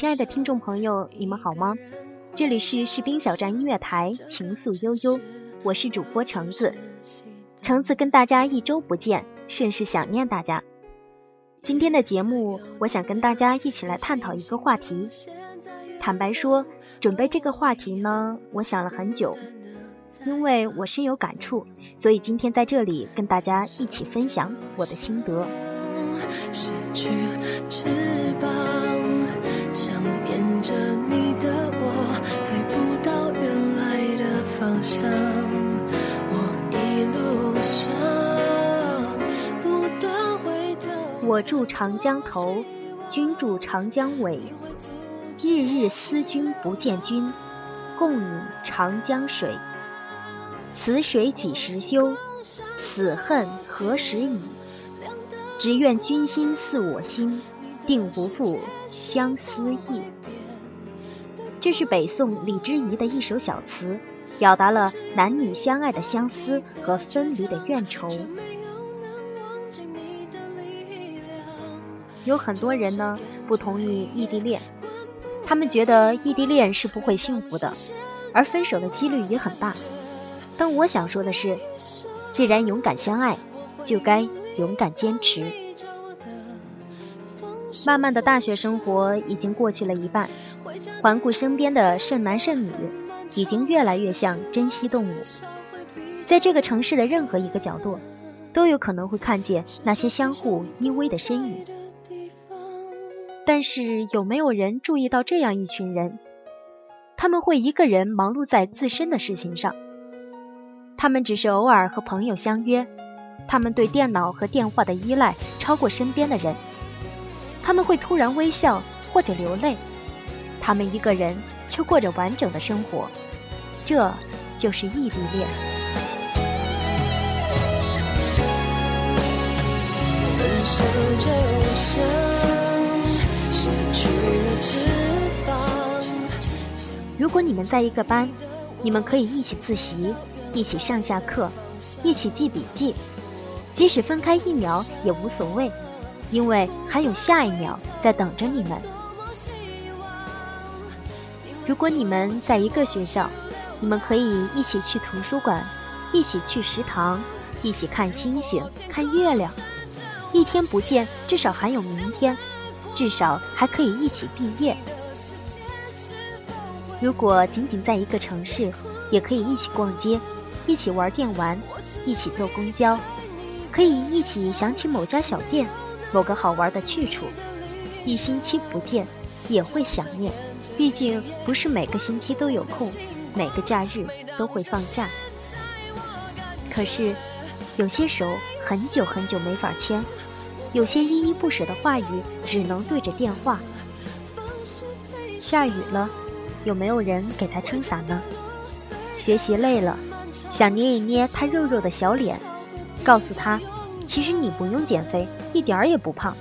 亲爱的听众朋友，你们好吗？这里是士兵小站音乐台，情愫悠悠，我是主播橙子。橙子跟大家一周不见，甚是想念大家。今天的节目，我想跟大家一起来探讨一个话题。坦白说，准备这个话题呢，我想了很久，因为我深有感触，所以今天在这里跟大家一起分享我的心得。我住长江头，君住长江尾。日日思君不见君，共饮长江水。此水几时休？此恨何时已？只愿君心似我心，定不负相思意。这是北宋李之仪的一首小词，表达了男女相爱的相思和分离的怨愁。有很多人呢不同意异地恋，他们觉得异地恋是不会幸福的，而分手的几率也很大。但我想说的是，既然勇敢相爱，就该勇敢坚持。慢慢的大学生活已经过去了一半。环顾身边的剩男剩女，已经越来越像珍稀动物。在这个城市的任何一个角落，都有可能会看见那些相互依偎的身影。但是，有没有人注意到这样一群人？他们会一个人忙碌在自身的事情上，他们只是偶尔和朋友相约，他们对电脑和电话的依赖超过身边的人，他们会突然微笑或者流泪。他们一个人却过着完整的生活，这就是异地恋。如果你们在一个班，你们可以一起自习，一起上下课，一起记笔记，即使分开一秒也无所谓，因为还有下一秒在等着你们。如果你们在一个学校，你们可以一起去图书馆，一起去食堂，一起看星星、看月亮。一天不见，至少还有明天，至少还可以一起毕业。如果仅仅在一个城市，也可以一起逛街，一起玩电玩，一起坐公交，可以一起想起某家小店、某个好玩的去处。一星期不见，也会想念。毕竟不是每个星期都有空，每个假日都会放假。可是，有些手很久很久没法牵，有些依依不舍的话语只能对着电话。下雨了，有没有人给他撑伞呢？学习累了，想捏一捏他肉肉的小脸，告诉他，其实你不用减肥，一点儿也不胖。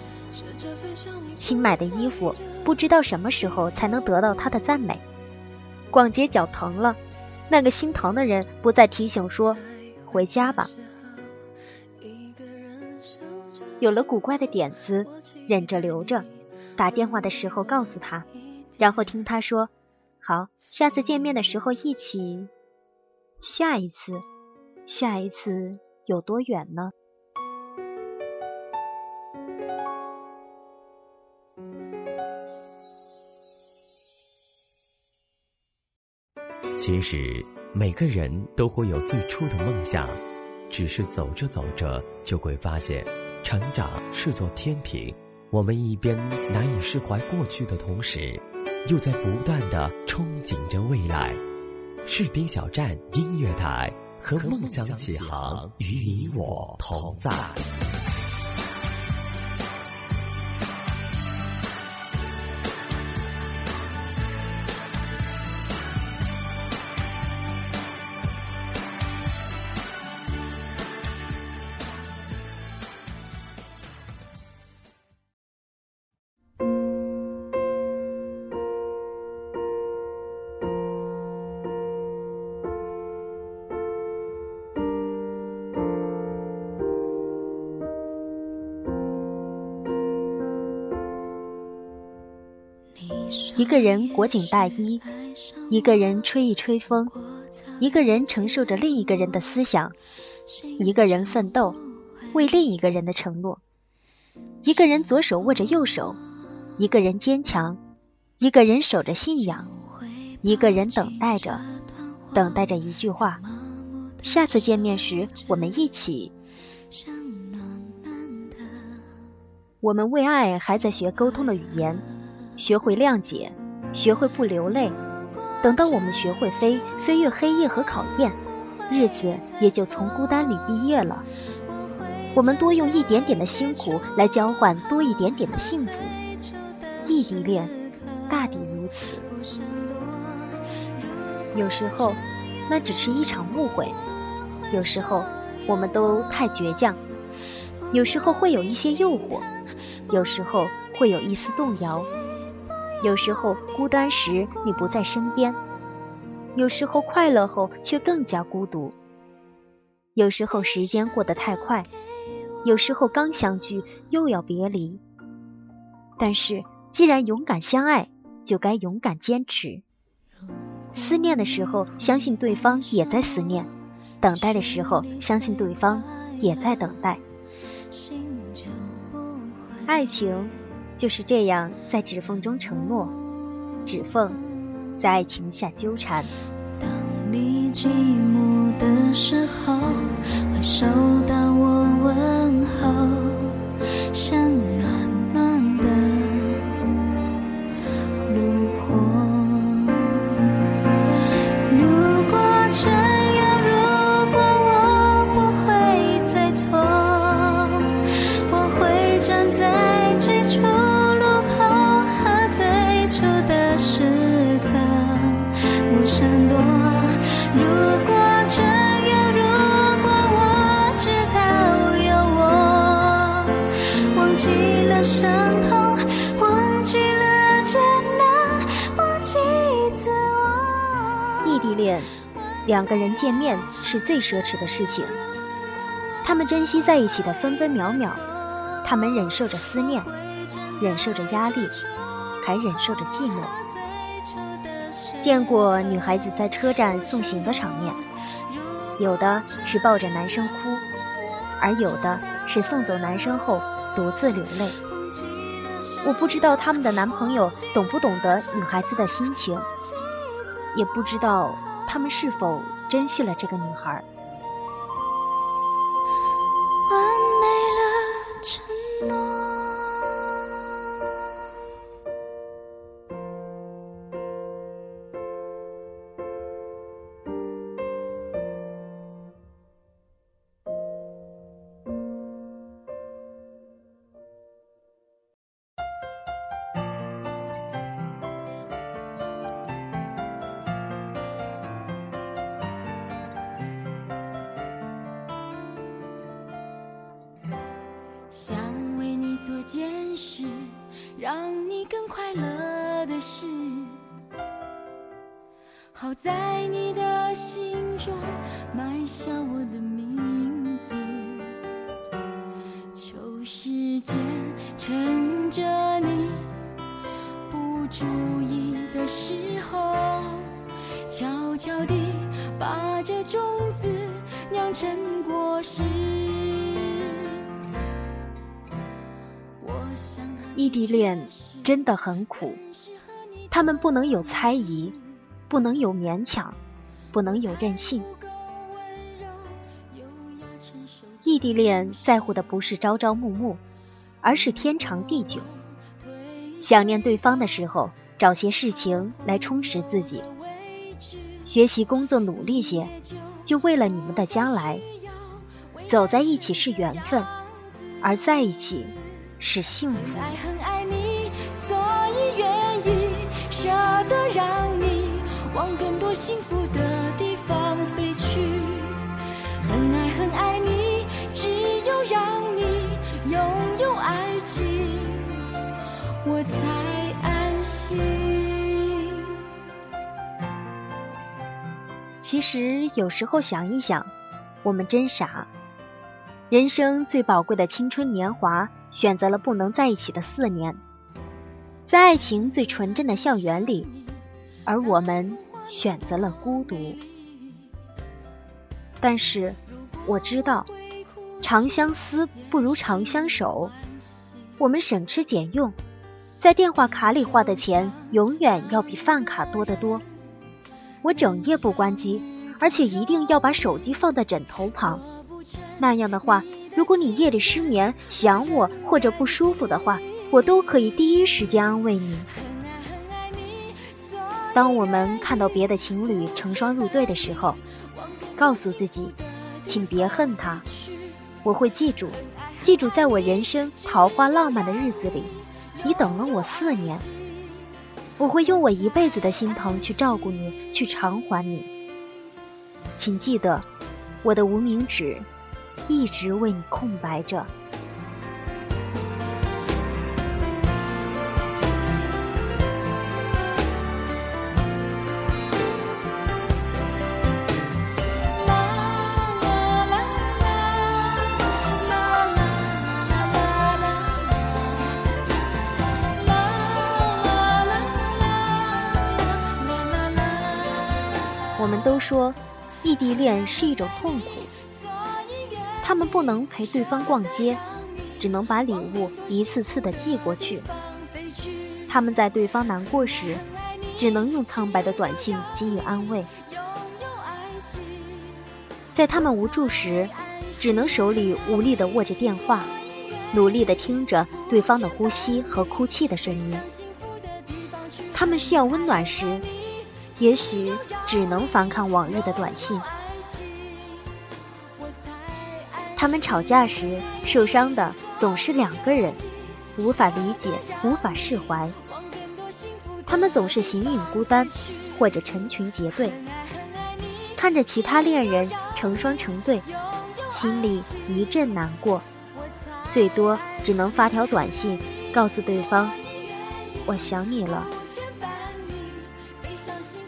新买的衣服。不知道什么时候才能得到他的赞美，逛街脚疼了，那个心疼的人不再提醒说：“回家吧。”有了古怪的点子，忍着留着，打电话的时候告诉他，然后听他说：“好，下次见面的时候一起。”下一次，下一次有多远呢？其实每个人都会有最初的梦想，只是走着走着就会发现，成长是座天平。我们一边难以释怀过去的同时，又在不断的憧憬着未来。士兵小站音乐台，和梦想起航，与你我同在。一个人裹紧大衣，一个人吹一吹风，一个人承受着另一个人的思想，一个人奋斗，为另一个人的承诺。一个人左手握着右手，一个人坚强，一个人守着信仰，一个人等待着，等待着一句话：下次见面时，我们一起。我们为爱还在学沟通的语言。学会谅解，学会不流泪。等到我们学会飞，飞越黑夜和考验，日子也就从孤单里毕业了。我们多用一点点的辛苦来交换多一点点的幸福。异地恋，大抵如此。有时候，那只是一场误会；有时候，我们都太倔强；有时候会有一些诱惑；有时候会有一丝动摇。有时候孤单时你不在身边，有时候快乐后却更加孤独。有时候时间过得太快，有时候刚相聚又要别离。但是既然勇敢相爱，就该勇敢坚持。思念的时候，相信对方也在思念；等待的时候，相信对方也在等待。爱情。就是这样，在指缝中承诺，指缝在爱情下纠缠。当你寂寞的时候，会收到我问候，像暖暖的炉火。如果这样，如果我不会再错，我会站在最初。两个人见面是最奢侈的事情，他们珍惜在一起的分分秒秒，他们忍受着思念，忍受着压力，还忍受着寂寞。见过女孩子在车站送行的场面，有的是抱着男生哭，而有的是送走男生后独自流泪。我不知道他们的男朋友懂不懂得女孩子的心情，也不知道。他们是否珍惜了这个女孩？想为你做件事，让你更快乐的事。好在你的心中埋下我的异地恋真的很苦，他们不能有猜疑，不能有勉强，不能有任性。异地恋在乎的不是朝朝暮暮，而是天长地久。想念对方的时候，找些事情来充实自己，学习工作努力些，就为了你们的将来。走在一起是缘分，而在一起。是幸福。很爱很爱你，所以愿意舍得让你往更多幸福的地方飞去。很爱很爱你，只有让你拥有爱情，我才安心。其实有时候想一想，我们真傻。人生最宝贵的青春年华。选择了不能在一起的四年，在爱情最纯真的校园里，而我们选择了孤独。但是我知道，长相思不如长相守。我们省吃俭用，在电话卡里花的钱永远要比饭卡多得多。我整夜不关机，而且一定要把手机放在枕头旁，那样的话。如果你夜里失眠、想我或者不舒服的话，我都可以第一时间安慰你。当我们看到别的情侣成双入对的时候，告诉自己，请别恨他。我会记住，记住，在我人生桃花浪漫的日子里，你等了我四年。我会用我一辈子的心疼去照顾你，去偿还你。请记得，我的无名指。一直为你空白着。我们都说，异地恋是一种痛苦。他们不能陪对方逛街，只能把礼物一次次的寄过去。他们在对方难过时，只能用苍白的短信给予安慰。在他们无助时，只能手里无力的握着电话，努力的听着对方的呼吸和哭泣的声音。他们需要温暖时，也许只能反抗往日的短信。他们吵架时受伤的总是两个人，无法理解，无法释怀。他们总是形影孤单，或者成群结队，看着其他恋人成双成对，心里一阵难过，最多只能发条短信告诉对方：“我想你了。”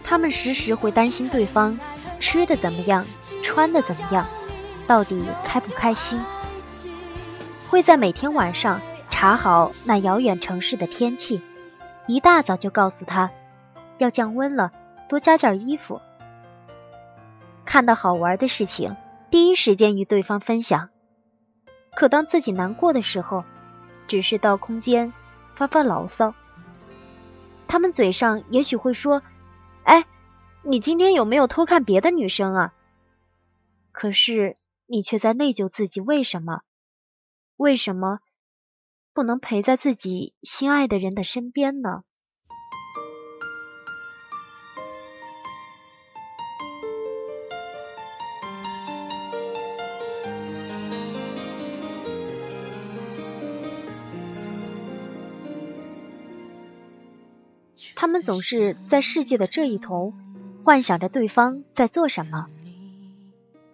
他们时时会担心对方吃的怎么样，穿的怎么样。到底开不开心？会在每天晚上查好那遥远城市的天气，一大早就告诉他要降温了，多加件衣服。看到好玩的事情，第一时间与对方分享。可当自己难过的时候，只是到空间发发牢骚。他们嘴上也许会说：“哎，你今天有没有偷看别的女生啊？”可是。你却在内疚自己，为什么？为什么不能陪在自己心爱的人的身边呢？他们总是在世界的这一头，幻想着对方在做什么。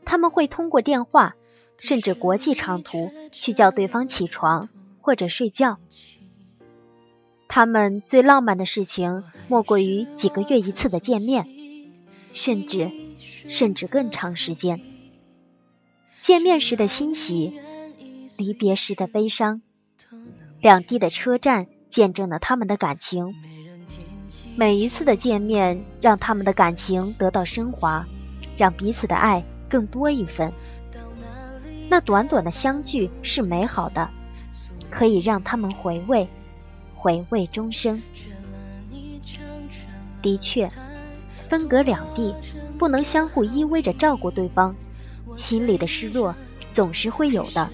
他们会通过电话，甚至国际长途去叫对方起床或者睡觉。他们最浪漫的事情莫过于几个月一次的见面，甚至甚至更长时间。见面时的欣喜，离别时的悲伤，两地的车站见证了他们的感情。每一次的见面，让他们的感情得到升华，让彼此的爱更多一分。那短短的相聚是美好的，可以让他们回味，回味终生。的确，分隔两地，不能相互依偎着照顾对方，心里的失落总是会有的。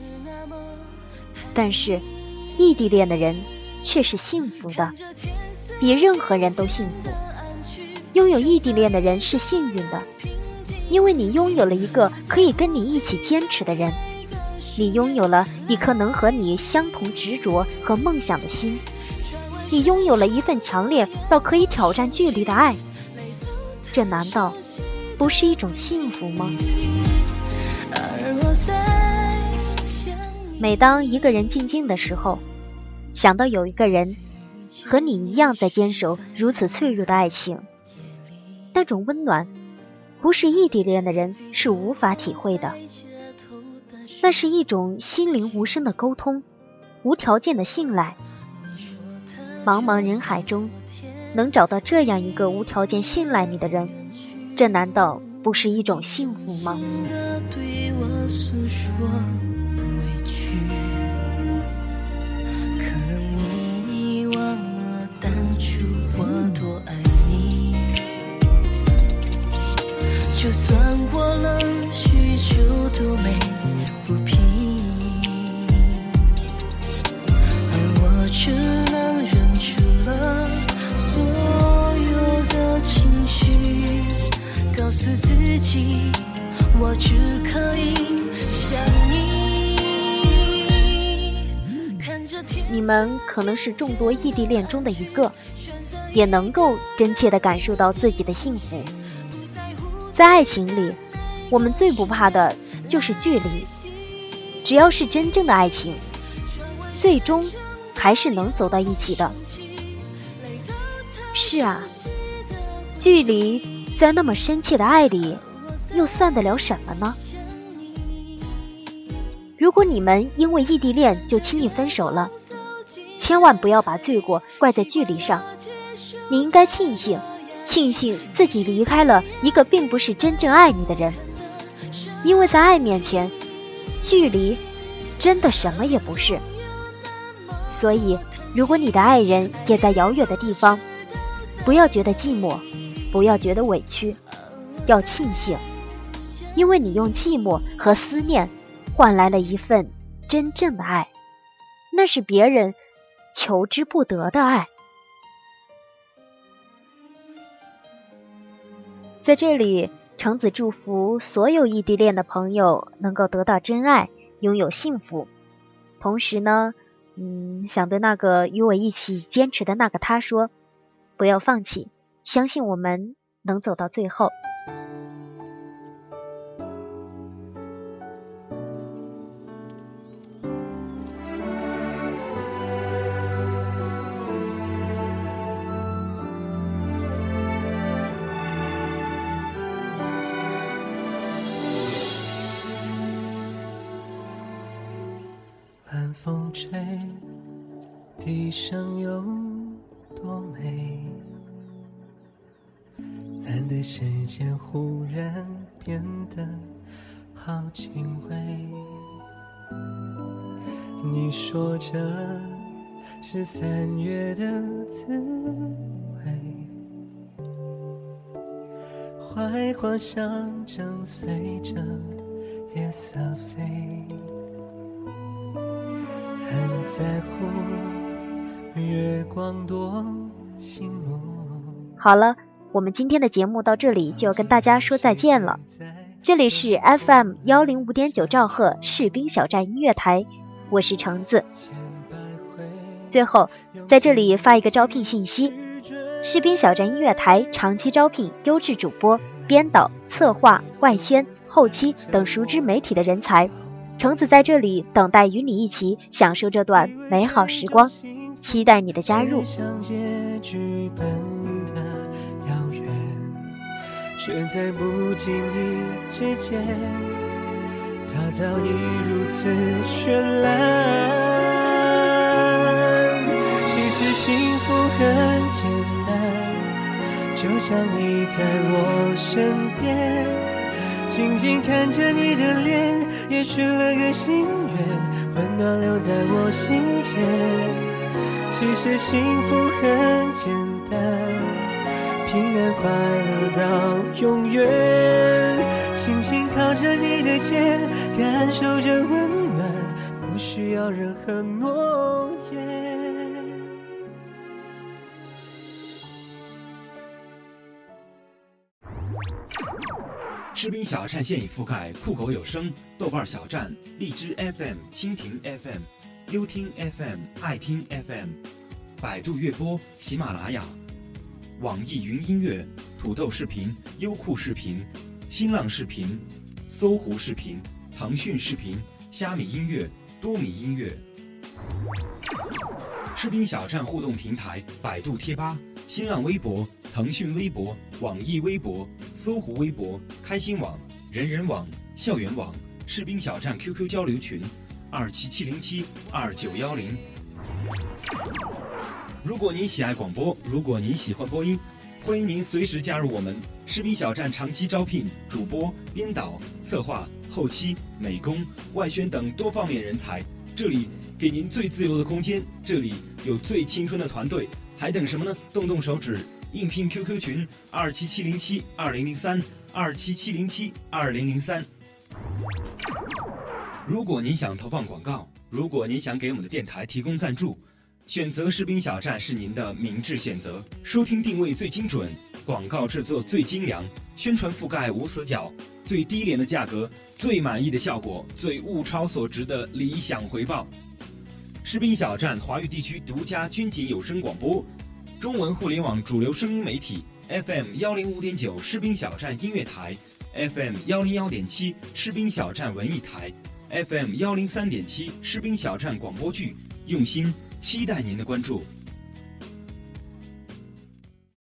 但是，异地恋的人却是幸福的，比任何人都幸福。拥有异地恋的人是幸运的。因为你拥有了一个可以跟你一起坚持的人，你拥有了一颗能和你相同执着和梦想的心，你拥有了一份强烈到可以挑战距离的爱，这难道不是一种幸福吗？每当一个人静静的时候，想到有一个人和你一样在坚守如此脆弱的爱情，那种温暖。不是异地恋的人是无法体会的，那是一种心灵无声的沟通，无条件的信赖。茫茫人海中，能找到这样一个无条件信赖你的人，这难道不是一种幸福吗？算过了许久都没抚平，而我只能忍住了所有的情绪，告诉自己我只可以想你。你们可能是众多异地恋中的一个，也能够真切的感受到自己的幸福。在爱情里，我们最不怕的就是距离。只要是真正的爱情，最终还是能走到一起的。是啊，距离在那么深切的爱里，又算得了什么呢？如果你们因为异地恋就轻易分手了，千万不要把罪过怪在距离上，你应该庆幸。庆幸自己离开了一个并不是真正爱你的人，因为在爱面前，距离真的什么也不是。所以，如果你的爱人也在遥远的地方，不要觉得寂寞，不要觉得委屈，要庆幸，因为你用寂寞和思念换来了一份真正的爱，那是别人求之不得的爱。在这里，橙子祝福所有异地恋的朋友能够得到真爱，拥有幸福。同时呢，嗯，想对那个与我一起坚持的那个他说，不要放弃，相信我们能走到最后。难得时间忽然变得好轻微。你说这是三月的滋味，槐花香正随着夜色飞。很在乎月光多醒目。好了，我们今天的节目到这里就要跟大家说再见了。这里是 FM 幺零五点九兆赫士兵小站音乐台，我是橙子。最后，在这里发一个招聘信息：士兵小站音乐台长期招聘优质主播、编导、策划、外宣、后期等熟知媒体的人才。橙子在这里等待与你一起享受这段美好时光，期待你的加入。却在不经意之间，它早已如此绚烂。其实幸福很简单，就像你在我身边，静静看着你的脸，也许了个心愿，温暖留在我心间。其实幸福很简单。平安快乐到永远，轻轻靠着你的肩，感受着温暖，不需要任何诺言。士兵小站现已覆盖酷狗有声、豆瓣小站、荔枝 FM、蜻蜓 FM、优听 FM、爱听 FM、百度乐播、喜马拉雅。网易云音乐、土豆视频、优酷视频、新浪视频、搜狐视频、腾讯视频、虾米音乐、多米音乐。士兵小站互动平台：百度贴吧、新浪微博、腾讯微博、网易微博、搜狐微博、开心网、人人网、校园网。士兵小站 QQ 交流群：二七七零七二九幺零。如果您喜爱广播，如果您喜欢播音，欢迎您随时加入我们士兵小站，长期招聘主播、编导、策划、后期、美工、外宣等多方面人才。这里给您最自由的空间，这里有最青春的团队，还等什么呢？动动手指，应聘 QQ 群二七七零七二零零三二七七零七二零零三。如果您想投放广告，如果您想给我们的电台提供赞助。选择士兵小站是您的明智选择，收听定位最精准，广告制作最精良，宣传覆盖无死角，最低廉的价格，最满意的效果，最物超所值的理想回报。士兵小站华语地区独家军警有声广播，中文互联网主流声音媒体 FM 幺零五点九士兵小站音乐台，FM 幺零幺点七士兵小站文艺台，FM 幺零三点七士兵小站广播剧，用心。期待您的关注。